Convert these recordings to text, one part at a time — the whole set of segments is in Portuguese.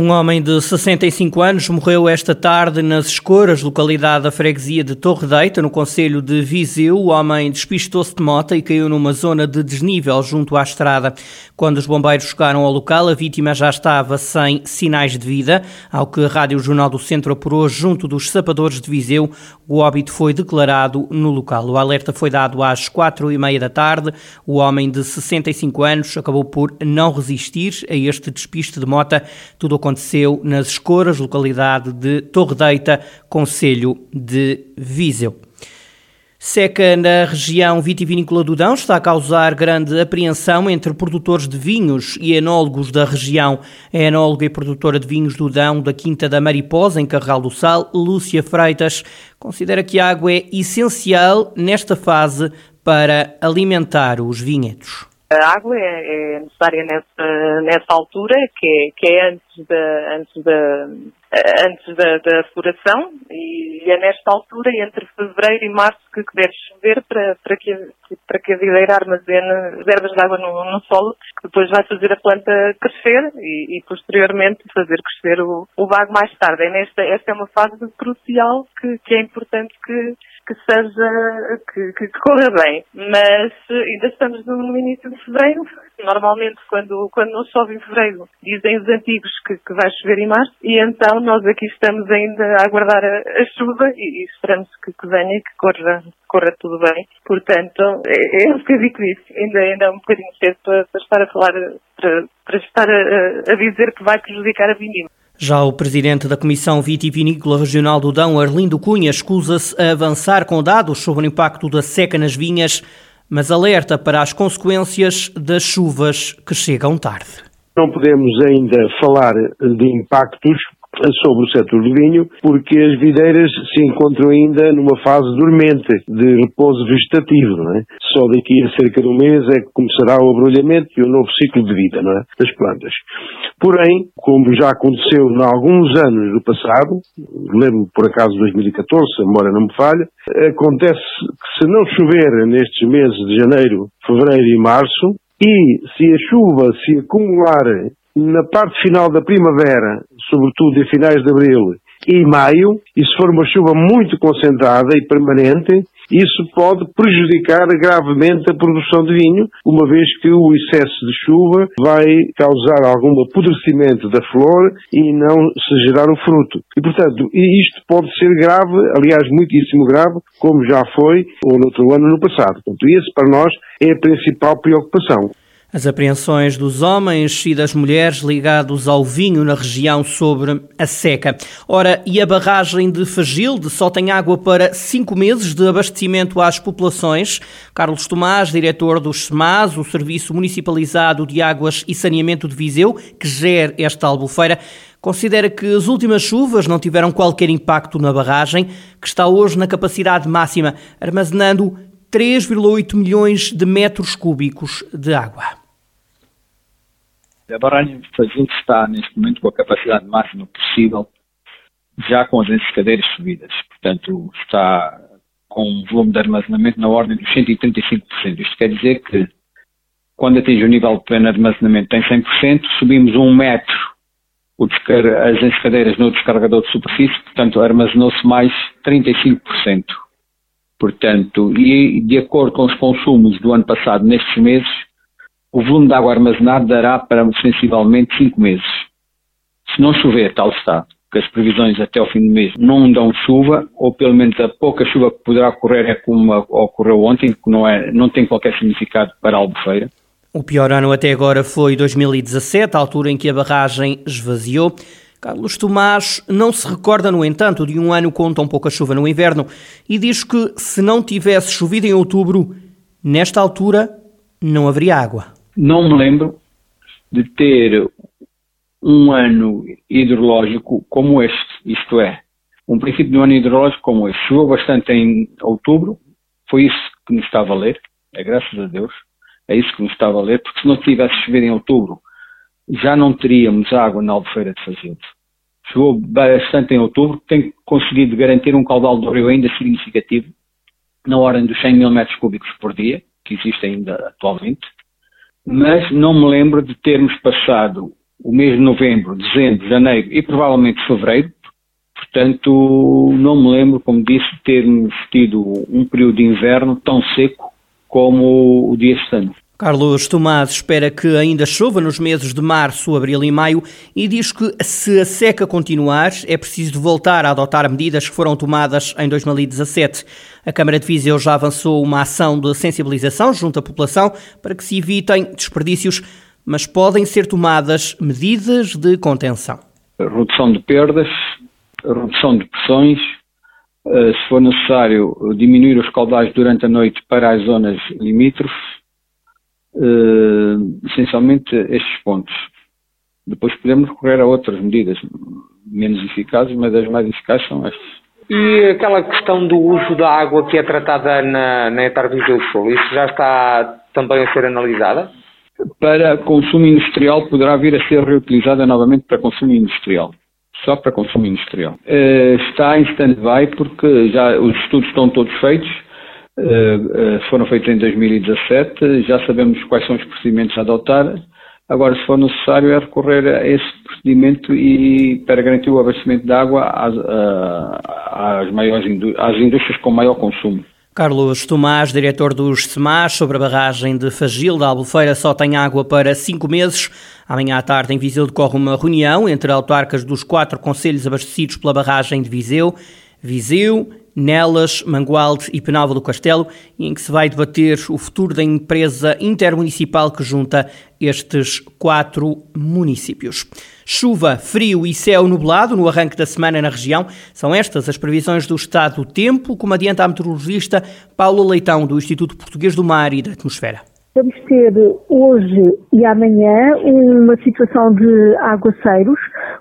Um homem de 65 anos morreu esta tarde nas Escoras, localidade da freguesia de Torre Deita, no Conselho de Viseu. O homem despistou-se de moto e caiu numa zona de desnível junto à estrada. Quando os bombeiros chegaram ao local, a vítima já estava sem sinais de vida. Ao que a Rádio Jornal do Centro apurou junto dos sapadores de Viseu, o óbito foi declarado no local. O alerta foi dado às quatro e meia da tarde. O homem de 65 anos acabou por não resistir a este despiste de mota. Tudo aconteceu nas Escoras, localidade de Torre Deita, Conselho de Viseu. Seca na região vitivinícola do Dão está a causar grande apreensão entre produtores de vinhos e enólogos da região. A enóloga e produtora de vinhos do Dão da Quinta da Mariposa, em Carral do Sal, Lúcia Freitas, considera que a água é essencial nesta fase para alimentar os vinhedos. A água é, é necessária nessa, nessa altura, que é, que é antes da, antes da, antes da, da floração e é nesta altura, entre fevereiro e março, que, deve chover para, para, que, para que a videira armazene reservas de água no, no solo, que depois vai fazer a planta crescer e, e posteriormente fazer crescer o, o vago mais tarde. É nesta, esta é uma fase crucial que, que é importante que, que seja, que, que, corra bem. Mas ainda estamos no, início de fevereiro. Normalmente, quando, quando não chove em fevereiro, dizem os antigos que, que vai chover em março. E então nós aqui estamos ainda a aguardar a, a chuva e, e esperamos que, que, venha e que corra, corra tudo bem. Portanto, é, é um bocadinho isso. Ainda, ainda é um bocadinho cedo para, para estar a falar, para, para estar a, a dizer que vai prejudicar a vindima. Já o presidente da Comissão Vitivinícola Regional do Dão, Arlindo Cunha, escusa-se a avançar com dados sobre o impacto da seca nas vinhas, mas alerta para as consequências das chuvas que chegam tarde. Não podemos ainda falar de impactos sobre o setor do vinho, porque as videiras se encontram ainda numa fase dormente de repouso vegetativo. Não é? Só daqui a cerca de um mês é que começará o abrolhamento e o novo ciclo de vida não é? das plantas. Porém, como já aconteceu em alguns anos do passado, lembro por acaso de 2014, se a memória não me falha, acontece que se não chover nestes meses de janeiro, fevereiro e março, e se a chuva se acumular na parte final da primavera, sobretudo em finais de abril e maio, e se for uma chuva muito concentrada e permanente, isso pode prejudicar gravemente a produção de vinho, uma vez que o excesso de chuva vai causar algum apodrecimento da flor e não se gerar o fruto. E, portanto, isto pode ser grave, aliás, muitíssimo grave, como já foi ou no outro ano no passado. Portanto, esse para nós é a principal preocupação. As apreensões dos homens e das mulheres ligados ao vinho na região sobre a seca. Ora, e a barragem de Fagilde só tem água para cinco meses de abastecimento às populações. Carlos Tomás, diretor do SEMAS, o Serviço Municipalizado de Águas e Saneamento de Viseu, que gera esta albufeira, considera que as últimas chuvas não tiveram qualquer impacto na barragem, que está hoje na capacidade máxima, armazenando 3,8 milhões de metros cúbicos de água. A barragem Fazil está, neste momento, com a capacidade máxima possível, já com as encescadeiras subidas. Portanto, está com um volume de armazenamento na ordem dos 135%. Isto quer dizer que, quando atinge o nível de pleno armazenamento em 100%, subimos um metro as encescadeiras no descarregador de superfície, portanto, armazenou-se mais 35%. Portanto, e de acordo com os consumos do ano passado, nestes meses, o volume de água armazenada dará para sensivelmente 5 meses. Se não chover, tal está, porque as previsões até o fim do mês não dão chuva, ou pelo menos a pouca chuva que poderá ocorrer é como ocorreu ontem, que não, é, não tem qualquer significado para a albufeira. O pior ano até agora foi 2017, a altura em que a barragem esvaziou. Carlos Tomás não se recorda, no entanto, de um ano com tão pouca chuva no inverno e diz que se não tivesse chovido em outubro, nesta altura não haveria água não me lembro de ter um ano hidrológico como este, isto é, um princípio de um ano hidrológico como este. Choveu bastante em outubro, foi isso que nos está a valer, é graças a Deus, é isso que nos está a valer, porque se não tivesse chovido em outubro, já não teríamos água na albufeira de Fazilde. Choveu bastante em outubro, tem conseguido garantir um caudal do rio ainda significativo, na ordem dos 100 mil metros cúbicos por dia, que existe ainda atualmente, mas não me lembro de termos passado o mês de novembro, dezembro, janeiro e provavelmente fevereiro, portanto não me lembro, como disse, de termos tido um período de inverno tão seco como o dia este ano. Carlos Tomás espera que ainda chova nos meses de março, abril e maio e diz que se a seca continuar é preciso voltar a adotar medidas que foram tomadas em 2017. A Câmara de Viseu já avançou uma ação de sensibilização junto à população para que se evitem desperdícios, mas podem ser tomadas medidas de contenção. redução de perdas, redução de pressões, eh, se for necessário diminuir os caudais durante a noite para as zonas limítrofes, uh, essencialmente estes pontos. Depois podemos recorrer a outras medidas menos eficazes, mas as mais eficazes são estas. E aquela questão do uso da água que é tratada na, na Etarviseu Sul, isso já está também a ser analisada? Para consumo industrial poderá vir a ser reutilizada novamente para consumo industrial. Só para consumo industrial. Uh, está em stand-by porque já os estudos estão todos feitos eh, eh, foram feitos em 2017, já sabemos quais são os procedimentos a adotar. Agora, se for necessário, é recorrer a esse procedimento e para garantir o abastecimento de água às, às, maiores, às indústrias com maior consumo. Carlos Tomás, diretor dos SEMAS, sobre a barragem de Fagil da Albufeira, só tem água para cinco meses. Amanhã à tarde, em Viseu, decorre uma reunião entre autarcas dos quatro conselhos abastecidos pela barragem de Viseu. Viseu, Nelas, Mangualde e Penalva do Castelo, em que se vai debater o futuro da empresa intermunicipal que junta estes quatro municípios. Chuva, frio e céu nublado no arranque da semana na região. São estas as previsões do estado do tempo, como adianta a meteorologista Paulo Leitão, do Instituto Português do Mar e da Atmosfera. Vamos ter hoje e amanhã uma situação de aguaceiros,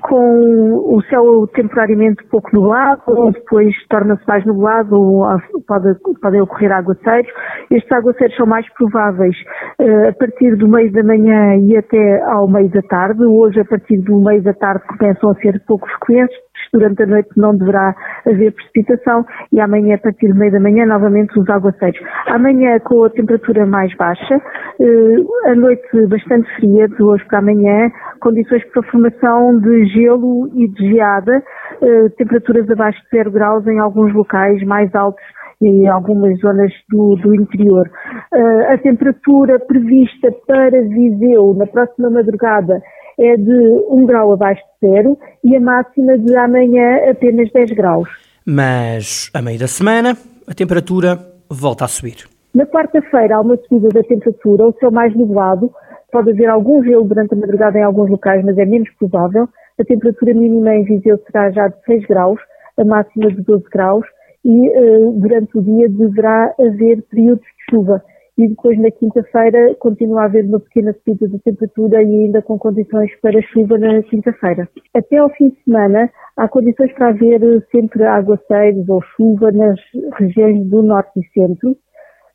com o céu temporariamente pouco nublado, depois torna-se mais nublado, pode, podem ocorrer aguaceiros. Estes aguaceiros são mais prováveis uh, a partir do meio da manhã e até ao meio da tarde. Hoje, a partir do meio da tarde, começam a ser pouco frequentes, durante a noite não deverá haver precipitação e amanhã, a partir do meio da manhã, novamente os aguaceiros. Amanhã, com a temperatura mais baixa, eh, a noite bastante fria, de hoje para amanhã, condições para formação de gelo e de geada, eh, temperaturas abaixo de 0 graus em alguns locais mais altos em algumas zonas do, do interior. Uh, a temperatura prevista para Viseu na próxima madrugada é de 1 grau abaixo de zero e a máxima de amanhã apenas 10 graus. Mas, a meio da semana, a temperatura volta a subir. Na quarta-feira há uma subida da temperatura, o céu mais nublado, pode haver algum gelo durante a madrugada em alguns locais, mas é menos provável. A temperatura mínima em Viseu será já de 6 graus, a máxima de 12 graus e uh, durante o dia deverá haver períodos de chuva e depois na quinta-feira continua a haver uma pequena subida de temperatura e ainda com condições para chuva na quinta-feira. Até ao fim de semana há condições para haver sempre aguaceiros ou chuva nas regiões do norte e centro,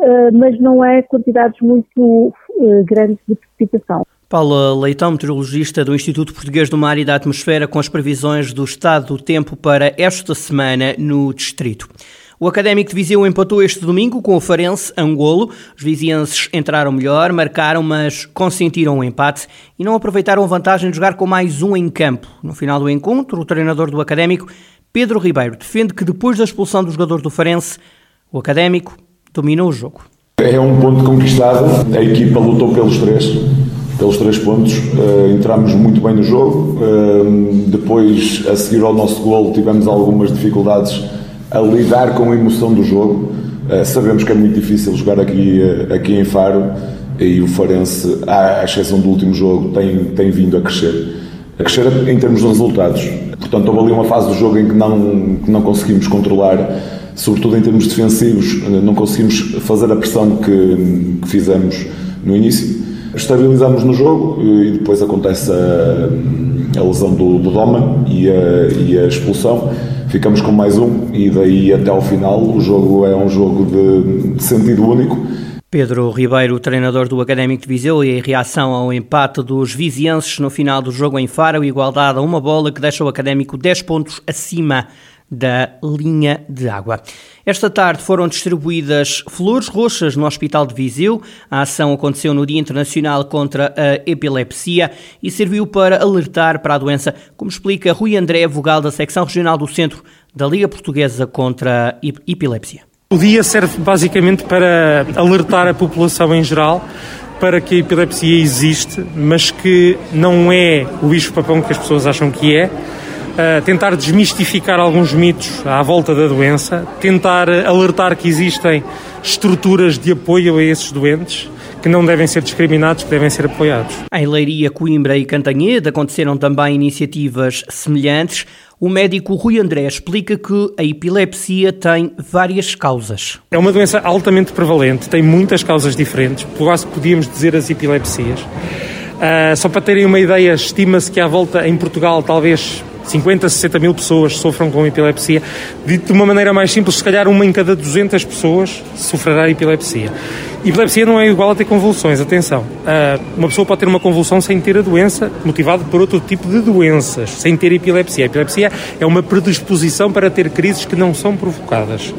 eh, mas não é quantidades muito eh, grandes de precipitação. Paula Leitão, meteorologista do Instituto Português do Mar e da Atmosfera, com as previsões do estado do tempo para esta semana no distrito. O Académico de Viseu empatou este domingo com o Farense Angolo. Os vizienses entraram melhor, marcaram, mas consentiram o um empate e não aproveitaram a vantagem de jogar com mais um em campo. No final do encontro, o treinador do Académico, Pedro Ribeiro, defende que depois da expulsão do jogador do Farense, o Académico dominou o jogo. É um ponto conquistado, a equipa lutou pelos três, pelos três pontos, uh, entramos muito bem no jogo, uh, depois a seguir ao nosso gol tivemos algumas dificuldades a lidar com a emoção do jogo. Uh, sabemos que é muito difícil jogar aqui, uh, aqui em Faro e o Farense, à exceção do último jogo, tem, tem vindo a crescer. A crescer em termos de resultados. Portanto, houve ali uma fase do jogo em que não, que não conseguimos controlar, sobretudo em termos defensivos, eh, não conseguimos fazer a pressão que, que fizemos no início. Estabilizamos no jogo e depois acontece a, a lesão do, do Doman e a, e a expulsão ficamos com mais um e daí até ao final o jogo é um jogo de, sentido único. Pedro Ribeiro, treinador do Académico de Viseu, e em reação ao empate dos vizienses no final do jogo em Faro, igualdade a uma bola que deixa o Académico 10 pontos acima da linha de água. Esta tarde foram distribuídas flores roxas no Hospital de Viseu. A ação aconteceu no Dia Internacional contra a Epilepsia e serviu para alertar para a doença, como explica Rui André, vogal da secção regional do Centro da Liga Portuguesa contra a Epilepsia. O dia serve basicamente para alertar a população em geral para que a epilepsia existe, mas que não é o bicho-papão que as pessoas acham que é. Uh, tentar desmistificar alguns mitos à volta da doença, tentar alertar que existem estruturas de apoio a esses doentes que não devem ser discriminados, que devem ser apoiados. Em Leiria, Coimbra e Cantanhede aconteceram também iniciativas semelhantes. O médico Rui André explica que a epilepsia tem várias causas. É uma doença altamente prevalente, tem muitas causas diferentes, quase podíamos dizer as epilepsias. Uh, só para terem uma ideia, estima-se que à volta em Portugal talvez 50, 60 mil pessoas sofram com epilepsia. Dito de uma maneira mais simples, se calhar uma em cada 200 pessoas sofrerá epilepsia. Epilepsia não é igual a ter convulsões, atenção. Ah, uma pessoa pode ter uma convulsão sem ter a doença, motivado por outro tipo de doenças, sem ter epilepsia. A epilepsia é uma predisposição para ter crises que não são provocadas.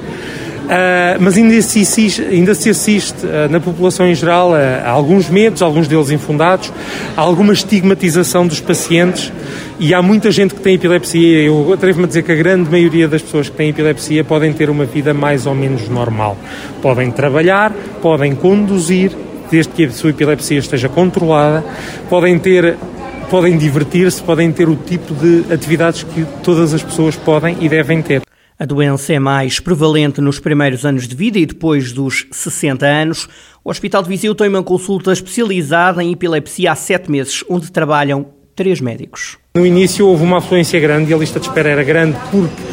Uh, mas ainda se assiste, ainda se assiste uh, na população em geral a, a, alguns medos, alguns deles infundados, a alguma estigmatização dos pacientes e há muita gente que tem epilepsia. Eu atrevo-me a dizer que a grande maioria das pessoas que têm epilepsia podem ter uma vida mais ou menos normal. Podem trabalhar, podem conduzir, desde que a sua epilepsia esteja controlada, podem ter podem divertir-se, podem ter o tipo de atividades que todas as pessoas podem e devem ter. A doença é mais prevalente nos primeiros anos de vida e depois dos 60 anos. O Hospital de Viseu tem uma consulta especializada em epilepsia há sete meses, onde trabalham três médicos. No início houve uma afluência grande e a lista de espera era grande porque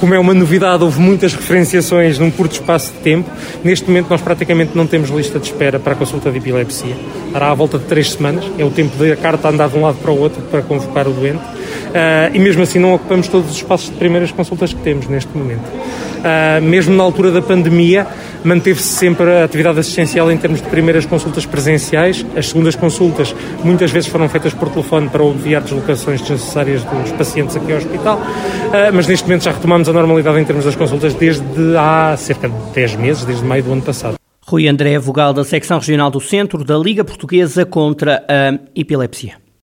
como é uma novidade, houve muitas referenciações num curto espaço de tempo. Neste momento, nós praticamente não temos lista de espera para a consulta de epilepsia. Dará à volta de três semanas, é o tempo da carta andar de um lado para o outro para convocar o doente. Uh, e mesmo assim, não ocupamos todos os espaços de primeiras consultas que temos neste momento. Uh, mesmo na altura da pandemia, manteve-se sempre a atividade assistencial em termos de primeiras consultas presenciais. As segundas consultas muitas vezes foram feitas por telefone para obviar deslocações desnecessárias dos pacientes aqui ao hospital, uh, mas neste momento já retomamos a normalidade em termos das consultas desde há cerca de 10 meses, desde maio do ano passado. Rui André, vogal da secção regional do Centro da Liga Portuguesa contra a Epilepsia.